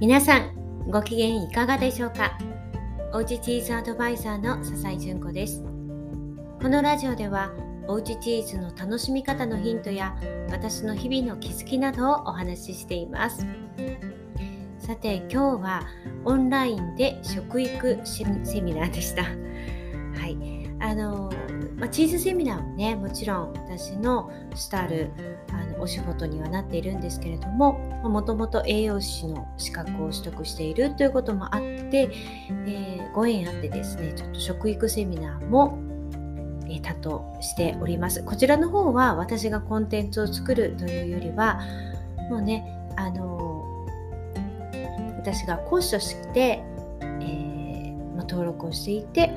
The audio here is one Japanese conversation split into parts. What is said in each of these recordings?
皆さんご機嫌いかがでしょうか？おうちチーズアドバイザーの笹井純子です。このラジオではおうちチーズの楽しみ方のヒントや私の日々の気づきなどをお話ししています。さて今日はオンラインで食育セミナーでした。はい。あのまあ、チーズセミナーもねもちろん私のスタルお仕事にはなっているんですけれどももともと栄養士の資格を取得しているということもあって、えー、ご縁あってですねちょっと食育セミナーもえー、担当しております。こちらの方は私がコンテンツを作るというよりはもうねあのー、私が講師として、えー登録をしていて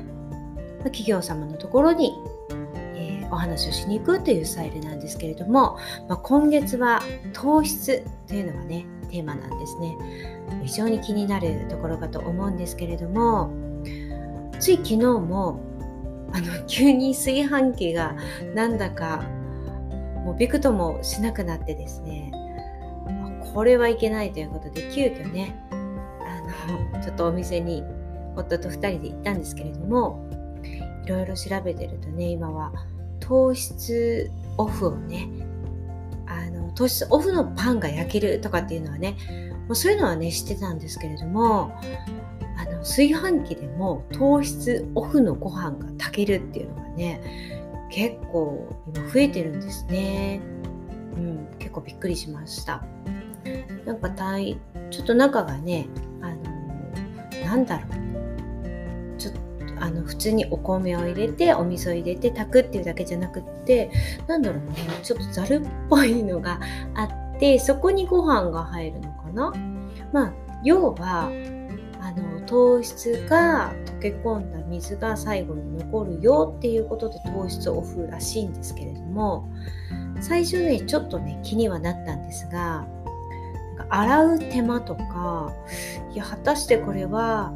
企業様のところにお話をしに行くというスタイルなんですけれども、まあ、今月は糖質というのがねテーマなんですね。非常に気になるところかと思うんですけれどもつい昨日もあの急に炊飯器がなんだかもうびくともしなくなってですねこれはいけないということで急遽ねあのちょっとお店に夫と2人で行ったんですけれどもいろいろ調べてるとね今は糖質オフをねあの糖質オフのパンが焼けるとかっていうのはねもうそういうのはね知ってたんですけれどもあの炊飯器でも糖質オフのご飯が炊けるっていうのがね結構今増えてるんですね。うん、結構びっくりしました。なんかたいちょっと中がねあのなんだろうあの普通にお米を入れてお味噌入れて炊くっていうだけじゃなくってなんだろうねちょっとざるっぽいのがあってそこにご飯が入るのかな？まあ要はあの糖質が溶け込んだ水が最後に残るよっていうことで糖質オフらしいんですけれども最初ねちょっとね気にはなったんですが洗う手間とかいや果たしてこれは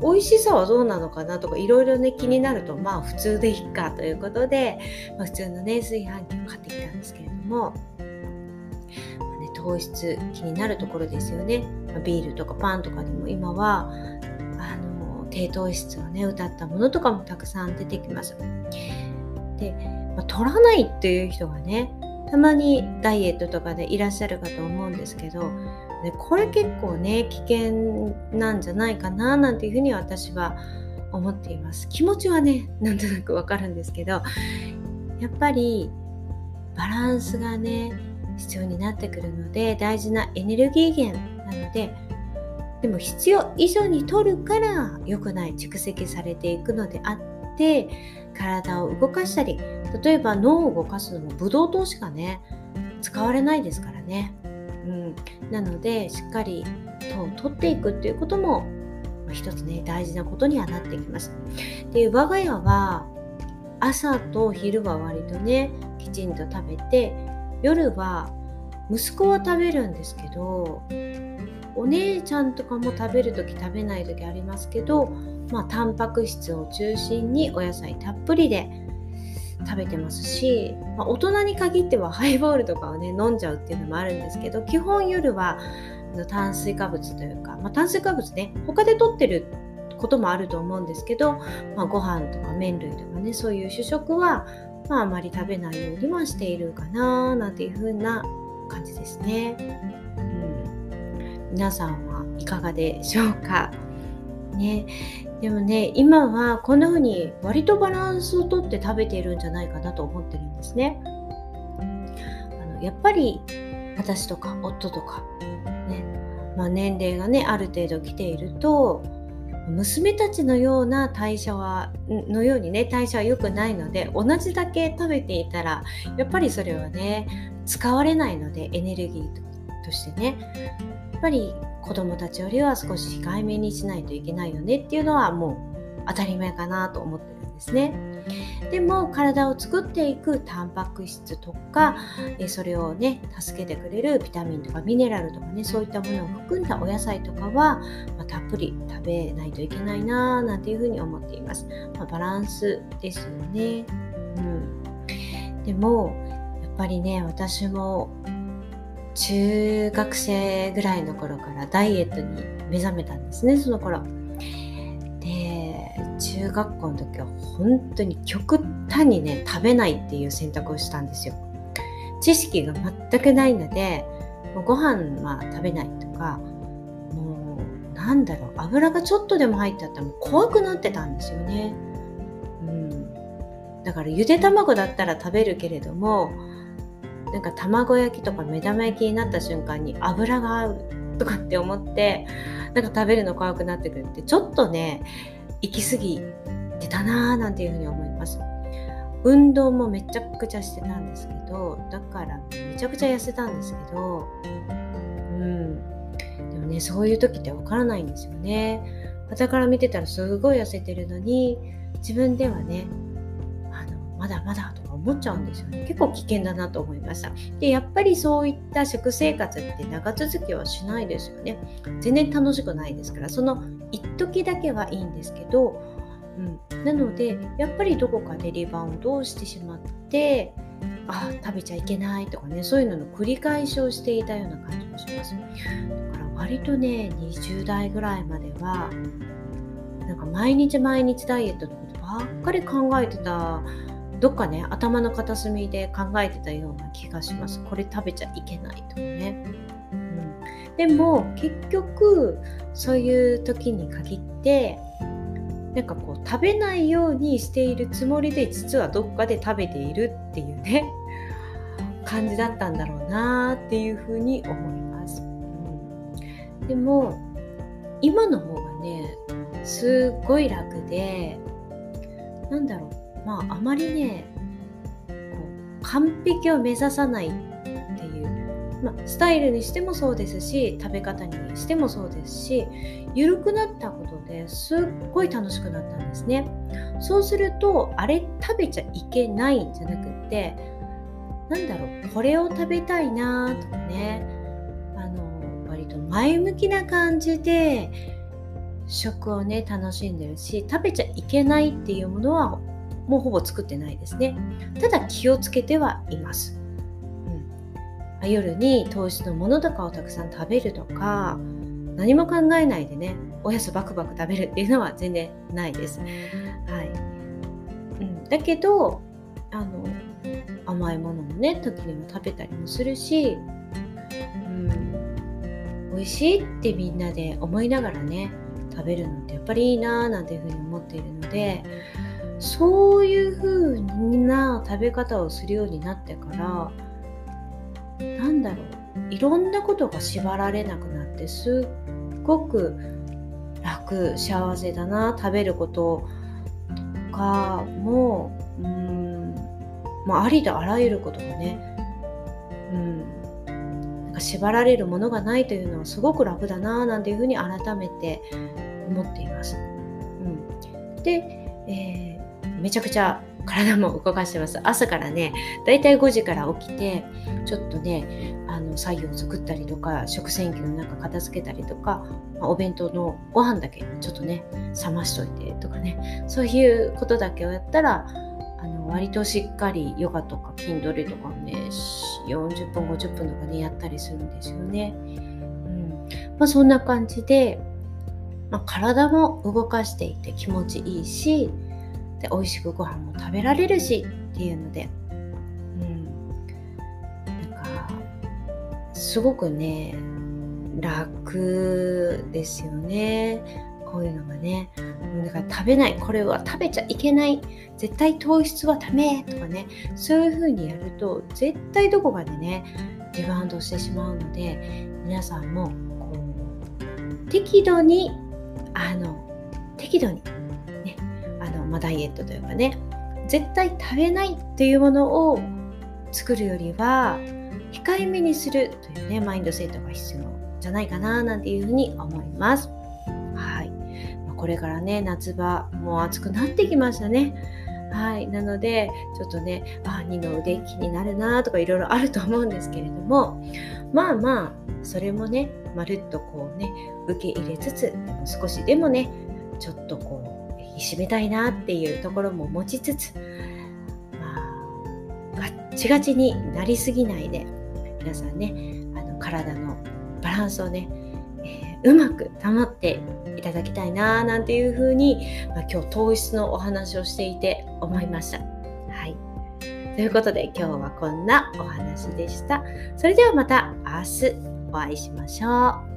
美味しさはどうなのかなとかいろいろね気になるとまあ普通でいいかということで、まあ、普通のね炊飯器を買ってきたんですけれども、まあね、糖質気になるところですよね、まあ、ビールとかパンとかでも今はあの低糖質をね歌ったものとかもたくさん出てきます。で、まあ、取らないっていう人がねたまにダイエットとかでいらっしゃるかと思うんですけどでこれ結構ね危険なんじゃないかななんていうふうに私は思っています。気持ちはねなんとなくわかるんですけどやっぱりバランスがね必要になってくるので大事なエネルギー源なのででも必要以上に取るから良くない蓄積されていくのであって体を動かしたり例えば脳を動かすのもブドウ糖しかね使われないですからね。うん、なのでしっかり糖を取っていくっていうことも一つね大事なことにはなってきます。で我が家は朝と昼は割とねきちんと食べて夜は息子は食べるんですけどお姉ちゃんとかも食べる時食べない時ありますけどまあタンパク質を中心にお野菜たっぷりで食べてますし、まあ、大人に限ってはハイボールとかをね飲んじゃうっていうのもあるんですけど基本夜は炭水化物というか、まあ、炭水化物ね他で取ってることもあると思うんですけど、まあ、ご飯とか麺類とかねそういう主食は、まあ、あまり食べないようにはしているかななんていう風な感じですね。うん、皆さんはいかがでしょうか？ね、でもね今はこんな風に割とバランスをとって食べているんじゃないかなと思ってるんですね。あのやっぱり私とか夫とか、ねまあ、年齢がねある程度来ていると娘たちのような代謝はのようにね代謝は良くないので同じだけ食べていたらやっぱりそれはね使われないのでエネルギーととしてねやっぱり子供たちよりは少し控えめにしないといけないよねっていうのはもう当たり前かなと思ってるんですね。でも体を作っていくタンパク質とかそれをね助けてくれるビタミンとかミネラルとかねそういったものを含んだお野菜とかは、まあ、たっぷり食べないといけないななんていうふうに思っています。まあ、バランスですよね。うん、でもやっぱりね私も中学生ぐらいの頃からダイエットに目覚めたんですねその頃。で中学校の時は本当に極端にね食べないっていう選択をしたんですよ。知識が全くないのでもうご飯は食べないとかもうなんだろう油がちょっとでも入ってたらも怖くなってたんですよね。うん、だからゆで卵だったら食べるけれどもなんか卵焼きとか目玉焼きになった瞬間に油が合うとかって思ってなんか食べるの怖くなってくるってちょっとね行き過ぎてたなーなんていうふうに思います。運動もめちゃくちゃしてたんですけどだからめちゃくちゃ痩せたんですけどうん。でもねそういう時ってわからないんですよね。傍から見てたらすごい痩せてるのに自分ではねあのまだまだとか思っちゃうんですよね。結構危険だなと思いました。でやっぱりそういった食生活って長続きはしないですよね。全然楽しくないですから。その一時だけはいいんですけど、うん、なのでやっぱりどこかでリバウンドをしてしまってあ食べちゃいけないとかねそういうのの繰り返しをしていたような感じもします。だから割とね20代ぐらいまではなんか毎日毎日ダイエットのことばっかり考えてたどっかね頭の片隅で考えてたような気がします。これ食べちゃいけないとかね、うん、でも結局そういう時に限ってなんかこう食べないようにしているつもりで実はどっかで食べているっていうね 感じだったんだろうなっていうふうに思います、うん、でも今の方がねすっごい楽でなんだろう。まああまりねこう完璧を目指さないっていう、まあ、スタイルにしてもそうですし食べ方にしてもそうですし緩くなったことですっごい楽しくなったんですね。そうするとあれ食べちゃいけないんじゃなくってなんだろうこれを食べたいなとかねあの割と前向きな感じで食をね楽しんでるし食べちゃいけないっていうものはもうほぼ作ってないですね。ただ気をつけてはいます。うん、夜に糖質のものとかをたくさん食べるとか何も考えないでねおやつバクバク食べるっていうのは全然ないです。はいうん、だけどあの甘いものもね時にも食べたりもするし、うん、美味しいってみんなで思いながらね食べるのってやっぱりいいなーなんていうふうに思っているのでそういう風な食べ方をするようになってからなんだろういろんなことが縛られなくなってすっごく楽幸せだな食べることとかもうんまあ、ありとあらゆることがね、うん、なんか縛られるものがないというのはすごく楽だななんていうふうに改めて思っています。うん、で、えーめちゃくちゃ体も動かしてます。朝からね、だいたい5時から起きて、ちょっとね、あの作業を作ったりとか、食洗機の中片付けたりとか、まあ、お弁当のご飯だけちょっとね、冷ましといてとかね、そういうことだけをやったら、あの割としっかりヨガとか筋トレとかをね、40分、50分とかね、やったりするんですよね。うんまあ、そんな感じで、まあ、体も動かしていて気持ちいいし、で美味しくご飯も食べられるしっていうので。うん。なんかすごくね楽ですよね。こういうのがね。だから食べない。これは食べちゃいけない。絶対糖質はダメ。とかね。そういう風にやると絶対どこかでねリバウンドしてしまうので皆さんもこう適度にあの適度にまあ、ダイエットというかね絶対食べないっていうものを作るよりは控えめにするというねマインドセットが必要じゃないかななんていうふうに思います。はい、まあ、これからね夏場もう暑くなってきましたね。はい、なのでちょっとねあ二の腕気になるなとかいろいろあると思うんですけれどもまあまあそれもねまるっとこうね受け入れつつでも少しでもねちょっとこう締めたいなっていうところも持ちつつ、まあ、ガッチガチになりすぎないで皆さんねあの体のバランスをね、えー、うまく保っていただきたいななんていうふうに、まあ、今日糖質のお話をしていて思いました。はい。ということで今日はこんなお話でした。それではまた明日お会いしましょう。